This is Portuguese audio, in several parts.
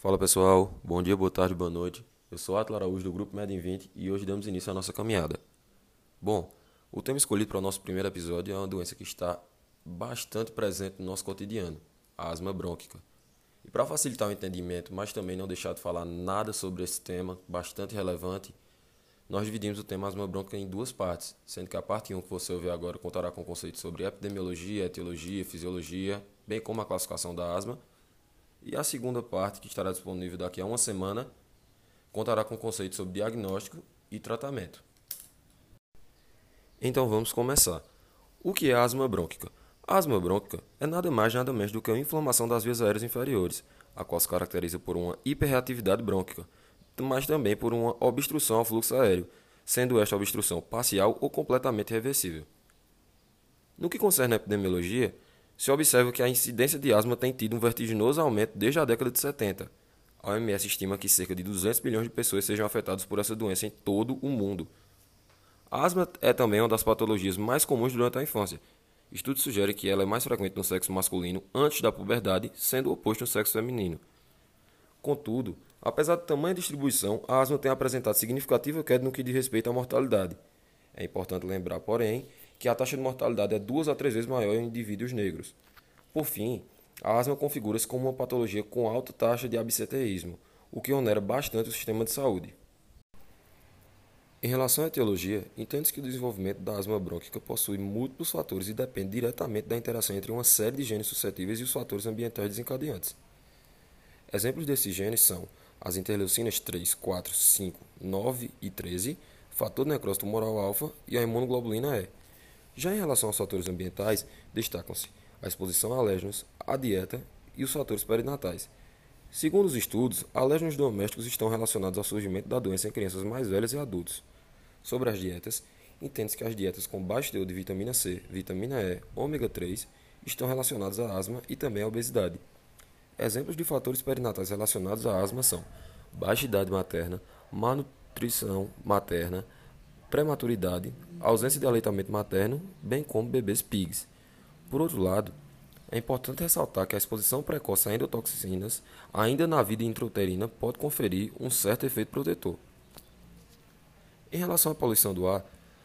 Fala pessoal, bom dia, boa tarde, boa noite. Eu sou Atla Araújo do Grupo Med 20 e hoje damos início à nossa caminhada. Bom, o tema escolhido para o nosso primeiro episódio é uma doença que está bastante presente no nosso cotidiano, a asma brônquica. E para facilitar o entendimento, mas também não deixar de falar nada sobre esse tema bastante relevante, nós dividimos o tema asma brônquica em duas partes, sendo que a parte 1 que você ouviu agora contará com conceitos sobre epidemiologia, etiologia, fisiologia, bem como a classificação da asma, e a segunda parte, que estará disponível daqui a uma semana, contará com conceitos sobre diagnóstico e tratamento. Então vamos começar. O que é asma brônquica? A asma brônquica é nada mais nada menos do que uma inflamação das vias aéreas inferiores, a qual se caracteriza por uma hiperreatividade brônquica, mas também por uma obstrução ao fluxo aéreo, sendo esta obstrução parcial ou completamente reversível. No que concerne à epidemiologia, se observa que a incidência de asma tem tido um vertiginoso aumento desde a década de 70. A OMS estima que cerca de 200 milhões de pessoas sejam afetadas por essa doença em todo o mundo. A asma é também uma das patologias mais comuns durante a infância. Estudos sugerem que ela é mais frequente no sexo masculino antes da puberdade, sendo o oposto no sexo feminino. Contudo, apesar da tamanha distribuição, a asma tem apresentado significativa queda no que diz respeito à mortalidade. É importante lembrar, porém, que a taxa de mortalidade é duas a três vezes maior em indivíduos negros. Por fim, a asma configura-se como uma patologia com alta taxa de absenteísmo, o que onera bastante o sistema de saúde. Em relação à etiologia, entende-se que o desenvolvimento da asma brônquica possui múltiplos fatores e depende diretamente da interação entre uma série de genes suscetíveis e os fatores ambientais desencadeantes. Exemplos desses genes são as interleucinas 3, 4, 5, 9 e 13, fator necrose tumoral alfa e a imunoglobulina E. Já em relação aos fatores ambientais, destacam-se a exposição a alérgenos, a dieta e os fatores perinatais. Segundo os estudos, alérgenos domésticos estão relacionados ao surgimento da doença em crianças mais velhas e adultos. Sobre as dietas, entende-se que as dietas com baixo teor de vitamina C, vitamina E, ômega 3 estão relacionadas à asma e também à obesidade. Exemplos de fatores perinatais relacionados à asma são baixa idade materna, má nutrição materna, prematuridade, ausência de aleitamento materno, bem como bebês PIGs. Por outro lado, é importante ressaltar que a exposição precoce a endotoxinas, ainda na vida intrauterina, pode conferir um certo efeito protetor. Em relação à poluição do ar,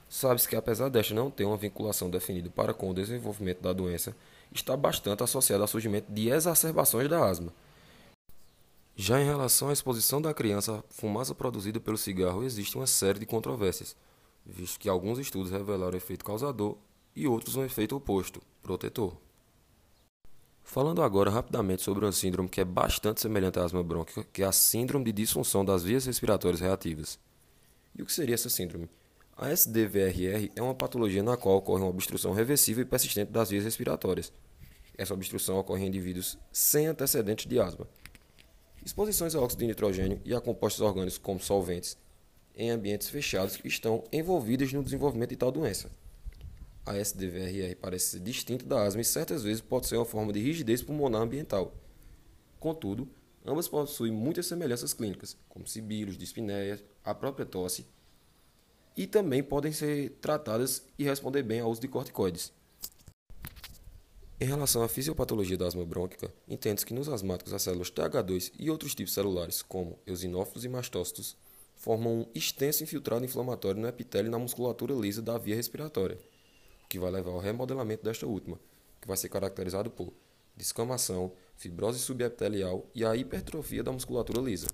sabe-se que apesar desta não ter uma vinculação definida para com o desenvolvimento da doença, está bastante associada ao surgimento de exacerbações da asma. Já em relação à exposição da criança à fumaça produzida pelo cigarro, existe uma série de controvérsias visto que alguns estudos revelaram efeito causador e outros um efeito oposto, protetor. Falando agora rapidamente sobre uma síndrome que é bastante semelhante à asma brônquica, que é a síndrome de disfunção das vias respiratórias reativas. E o que seria essa síndrome? A SDVRR é uma patologia na qual ocorre uma obstrução reversível e persistente das vias respiratórias. Essa obstrução ocorre em indivíduos sem antecedentes de asma. Exposições a óxido de nitrogênio e a compostos orgânicos como solventes em ambientes fechados que estão envolvidas no desenvolvimento de tal doença. A SDVRR parece ser distinta da asma e certas vezes pode ser uma forma de rigidez pulmonar ambiental. Contudo, ambas possuem muitas semelhanças clínicas, como sibilos, dispneia, a própria tosse, e também podem ser tratadas e responder bem ao uso de corticoides. Em relação à fisiopatologia da asma brônquica, entende-se que nos asmáticos as células TH2 e outros tipos celulares, como eosinófilos e mastócitos, formam um extenso infiltrado inflamatório no epitélio e na musculatura lisa da via respiratória, o que vai levar ao remodelamento desta última, que vai ser caracterizado por descamação, fibrose subepitelial e a hipertrofia da musculatura lisa.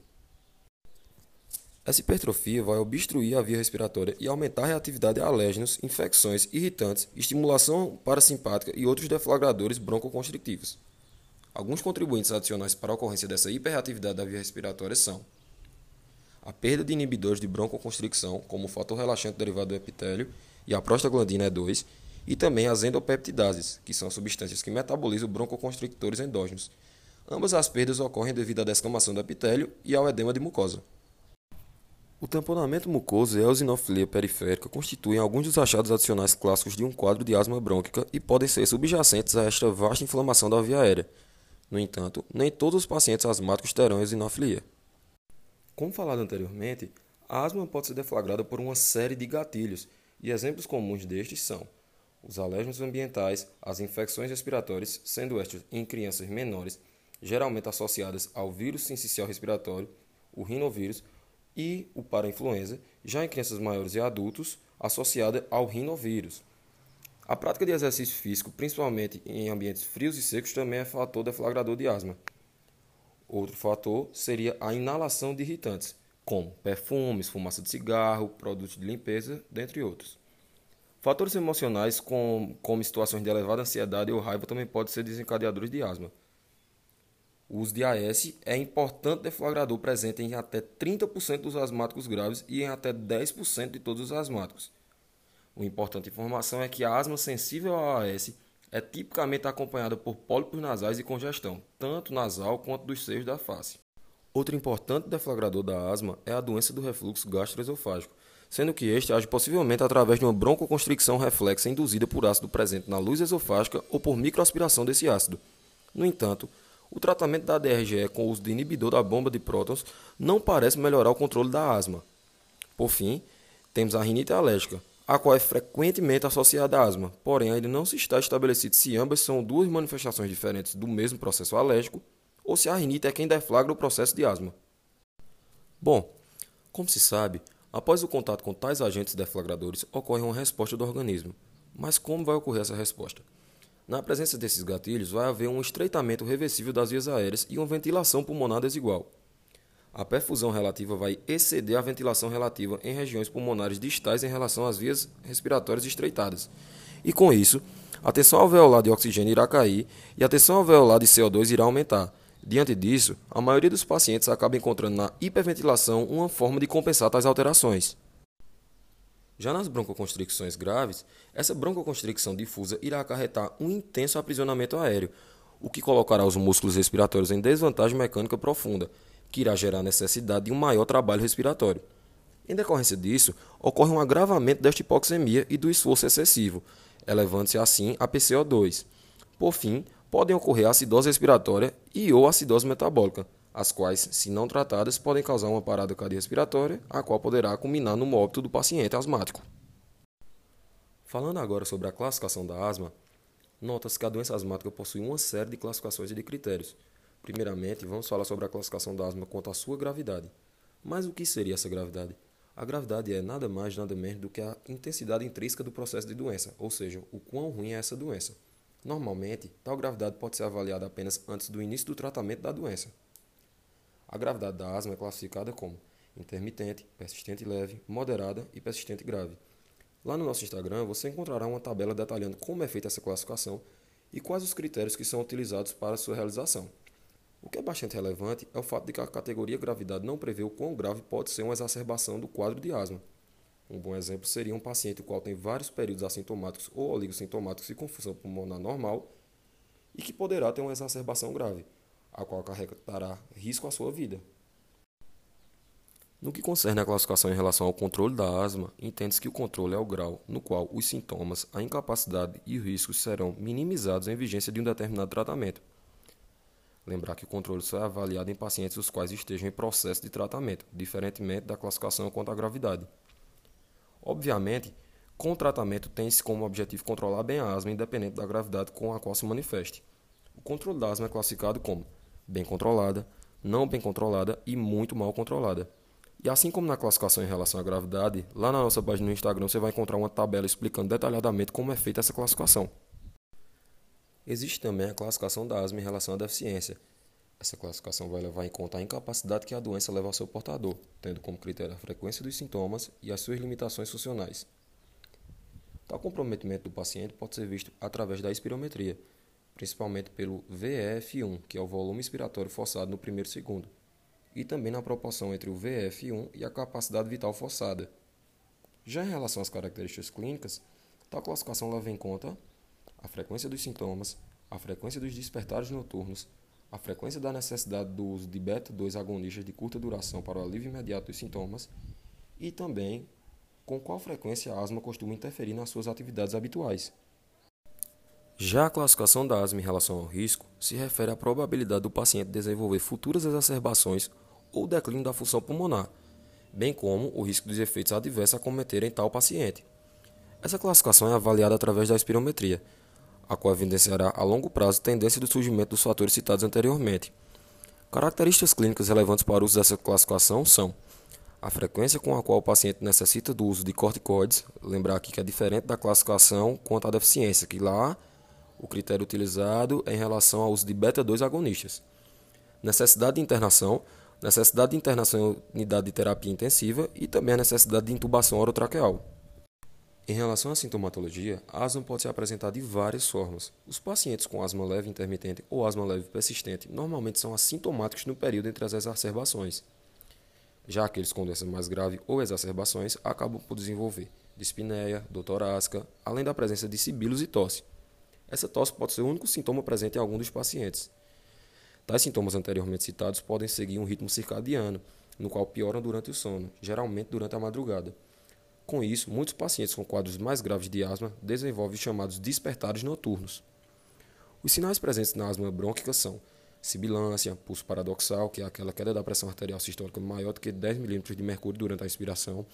Essa hipertrofia vai obstruir a via respiratória e aumentar a reatividade a alérgenos, infecções, irritantes, estimulação parasimpática e outros deflagradores broncoconstrictivos. Alguns contribuintes adicionais para a ocorrência dessa hiperreatividade da via respiratória são a perda de inibidores de broncoconstricção, como o fator relaxante derivado do epitélio e a prostaglandina E2, e também as endopeptidases, que são substâncias que metabolizam broncoconstrictores endógenos. Ambas as perdas ocorrem devido à descamação do epitélio e ao edema de mucosa. O tamponamento mucoso e a eosinofilia periférica constituem alguns dos achados adicionais clássicos de um quadro de asma brônquica e podem ser subjacentes a esta vasta inflamação da via aérea. No entanto, nem todos os pacientes asmáticos terão eosinofilia. Como falado anteriormente, a asma pode ser deflagrada por uma série de gatilhos, e exemplos comuns destes são os alérgenos ambientais, as infecções respiratórias, sendo estas em crianças menores, geralmente associadas ao vírus sincicial respiratório, o rinovírus, e o parainfluenza, já em crianças maiores e adultos, associada ao rinovírus. A prática de exercício físico, principalmente em ambientes frios e secos, também é fator deflagrador de asma. Outro fator seria a inalação de irritantes, como perfumes, fumaça de cigarro, produtos de limpeza, dentre outros. Fatores emocionais, como, como situações de elevada ansiedade ou raiva, também podem ser desencadeadores de asma. O uso de AS é importante deflagrador presente em até 30% dos asmáticos graves e em até 10% de todos os asmáticos. Uma importante informação é que a asma sensível ao AS é tipicamente acompanhada por pólipos nasais e congestão, tanto nasal quanto dos seios da face. Outro importante deflagrador da asma é a doença do refluxo gastroesofágico, sendo que este age possivelmente através de uma broncoconstricção reflexa induzida por ácido presente na luz esofágica ou por microaspiração desse ácido. No entanto, o tratamento da DRGE com o uso de inibidor da bomba de prótons não parece melhorar o controle da asma. Por fim, temos a rinite alérgica, a qual é frequentemente associada à asma, porém ainda não se está estabelecido se ambas são duas manifestações diferentes do mesmo processo alérgico ou se a rinite é quem deflagra o processo de asma. Bom, como se sabe, após o contato com tais agentes deflagradores ocorre uma resposta do organismo. Mas como vai ocorrer essa resposta? Na presença desses gatilhos, vai haver um estreitamento reversível das vias aéreas e uma ventilação pulmonar desigual. A perfusão relativa vai exceder a ventilação relativa em regiões pulmonares distais em relação às vias respiratórias estreitadas. E com isso, a tensão alveolar de oxigênio irá cair e a tensão alveolar de CO2 irá aumentar. Diante disso, a maioria dos pacientes acaba encontrando na hiperventilação uma forma de compensar tais alterações. Já nas broncoconstricções graves, essa broncoconstricção difusa irá acarretar um intenso aprisionamento aéreo, o que colocará os músculos respiratórios em desvantagem mecânica profunda, que irá gerar necessidade de um maior trabalho respiratório. Em decorrência disso, ocorre um agravamento desta hipoxemia e do esforço excessivo, elevando-se assim a PCO2. Por fim, podem ocorrer acidose respiratória e ou acidose metabólica, as quais, se não tratadas, podem causar uma parada cardiorrespiratória, a qual poderá culminar no óbito do paciente asmático. Falando agora sobre a classificação da asma, nota-se que a doença asmática possui uma série de classificações e de critérios. Primeiramente, vamos falar sobre a classificação da asma quanto à sua gravidade. Mas o que seria essa gravidade? A gravidade é nada mais nada menos do que a intensidade intrínseca do processo de doença, ou seja, o quão ruim é essa doença. Normalmente, tal gravidade pode ser avaliada apenas antes do início do tratamento da doença. A gravidade da asma é classificada como intermitente, persistente leve, moderada e persistente grave. Lá no nosso Instagram você encontrará uma tabela detalhando como é feita essa classificação e quais os critérios que são utilizados para sua realização. O que é bastante relevante é o fato de que a categoria gravidade não prevê o quão grave pode ser uma exacerbação do quadro de asma. Um bom exemplo seria um paciente o qual tem vários períodos assintomáticos ou oligossintomáticos e confusão pulmonar normal e que poderá ter uma exacerbação grave a qual acarretará risco à sua vida. No que concerne à classificação em relação ao controle da asma, entende-se que o controle é o grau no qual os sintomas, a incapacidade e os riscos serão minimizados em vigência de um determinado tratamento. Lembrar que o controle só é avaliado em pacientes os quais estejam em processo de tratamento, diferentemente da classificação quanto à gravidade. Obviamente, com o tratamento tem-se como objetivo controlar bem a asma, independente da gravidade com a qual se manifeste. O controle da asma é classificado como bem controlada, não bem controlada e muito mal controlada. E assim como na classificação em relação à gravidade, lá na nossa página no Instagram você vai encontrar uma tabela explicando detalhadamente como é feita essa classificação. Existe também a classificação da asma em relação à deficiência. Essa classificação vai levar em conta a incapacidade que a doença leva ao seu portador, tendo como critério a frequência dos sintomas e as suas limitações funcionais. Tal comprometimento do paciente pode ser visto através da espirometria, principalmente pelo VF1, que é o volume expiratório forçado no primeiro segundo, e também na proporção entre o VF1 e a capacidade vital forçada. Já em relação às características clínicas, tal classificação leva em conta a frequência dos sintomas, a frequência dos despertares noturnos, a frequência da necessidade do uso de beta-2 agonistas de curta duração para o alívio imediato dos sintomas e também com qual frequência a asma costuma interferir nas suas atividades habituais. Já a classificação da asma em relação ao risco se refere à probabilidade do paciente desenvolver futuras exacerbações ou declínio da função pulmonar, bem como o risco dos efeitos adversos acometerem tal paciente. Essa classificação é avaliada através da espirometria. A qual evidenciará a longo prazo tendência do surgimento dos fatores citados anteriormente. Características clínicas relevantes para o uso dessa classificação são a frequência com a qual o paciente necessita do uso de corticoides, lembrar aqui que é diferente da classificação quanto à deficiência, que lá o critério utilizado é em relação ao uso de beta-2 agonistas. Necessidade de internação, necessidade de internação em unidade de terapia intensiva e também a necessidade de intubação orotraqueal. Em relação à sintomatologia, a asma pode ser apresentada de várias formas. Os pacientes com asma leve intermitente ou asma leve persistente normalmente são assintomáticos no período entre as exacerbações. Já aqueles com doença mais grave ou exacerbações acabam por desenvolver dispneia, dor torácica, além da presença de sibilos e tosse. Essa tosse pode ser o único sintoma presente em algum dos pacientes. Tais sintomas anteriormente citados podem seguir um ritmo circadiano, no qual pioram durante o sono, geralmente durante a madrugada. Com isso, muitos pacientes com quadros mais graves de asma desenvolvem os chamados despertares noturnos. Os sinais presentes na asma brônquica são sibilância, pulso paradoxal, que é aquela queda da pressão arterial sistólica maior do que 10 milímetros de mercúrio durante a inspiração,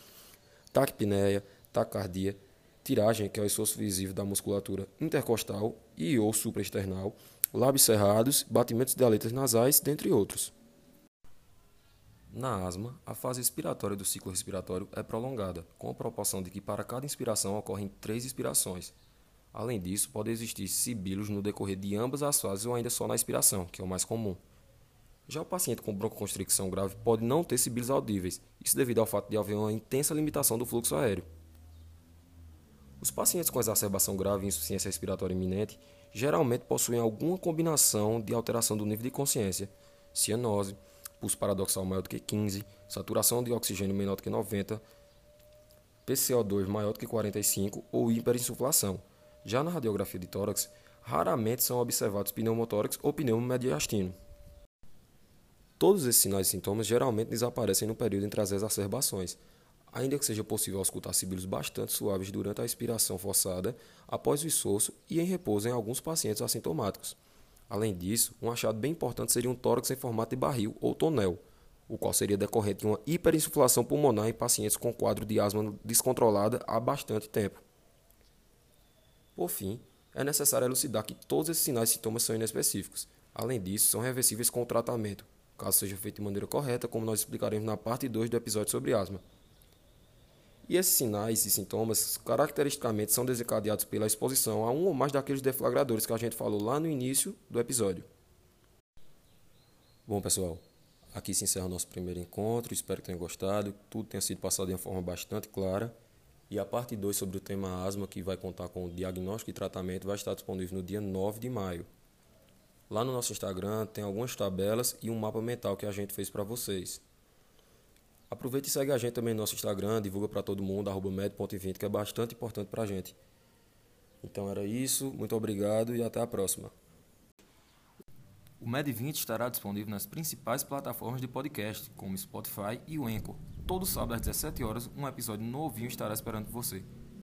taquipneia, taquicardia, tiragem, que é o esforço visível da musculatura intercostal e ou supraesternal, lábios cerrados, batimentos de aletas nasais, dentre outros. Na asma, a fase expiratória do ciclo respiratório é prolongada, com a proporção de que para cada inspiração ocorrem três expirações. Além disso, pode existir sibilos no decorrer de ambas as fases ou ainda só na expiração, que é o mais comum. Já o paciente com broncoconstricção grave pode não ter sibilos audíveis, isso devido ao fato de haver uma intensa limitação do fluxo aéreo. Os pacientes com exacerbação grave e insuficiência respiratória iminente geralmente possuem alguma combinação de alteração do nível de consciência, cianose, pulso paradoxal maior do que 15, saturação de oxigênio menor do que 90, PCO2 maior do que 45 ou hiperinsuflação. Já na radiografia de tórax, raramente são observados pneumotórax ou pneumomediastino. Todos esses sinais e sintomas geralmente desaparecem no período entre as exacerbações, ainda que seja possível auscultar sibilos bastante suaves durante a expiração forçada, após o esforço e em repouso em alguns pacientes assintomáticos. Além disso, um achado bem importante seria um tórax em formato de barril ou tonel, o qual seria decorrente de uma hiperinsuflação pulmonar em pacientes com quadro de asma descontrolada há bastante tempo. Por fim, é necessário elucidar que todos esses sinais e sintomas são inespecíficos. Além disso, são reversíveis com o tratamento, caso seja feito de maneira correta, como nós explicaremos na parte 2 do episódio sobre asma. E esses sinais e sintomas, caracteristicamente, são desencadeados pela exposição a um ou mais daqueles deflagradores que a gente falou lá no início do episódio. Bom, pessoal, aqui se encerra o nosso primeiro encontro. Espero que tenham gostado, tudo tenha sido passado de uma forma bastante clara. E a parte 2 sobre o tema asma, que vai contar com o diagnóstico e tratamento, vai estar disponível no dia 9 de maio. Lá no nosso Instagram tem algumas tabelas e um mapa mental que a gente fez para vocês. Aproveita e segue a gente também no nosso Instagram, divulga para todo mundo, arroba med.20, que é bastante importante para a gente. Então era isso, muito obrigado e até a próxima. O Med20 estará disponível nas principais plataformas de podcast, como Spotify e o Anchor. Todo sábado às 17 horas, um episódio novinho estará esperando você.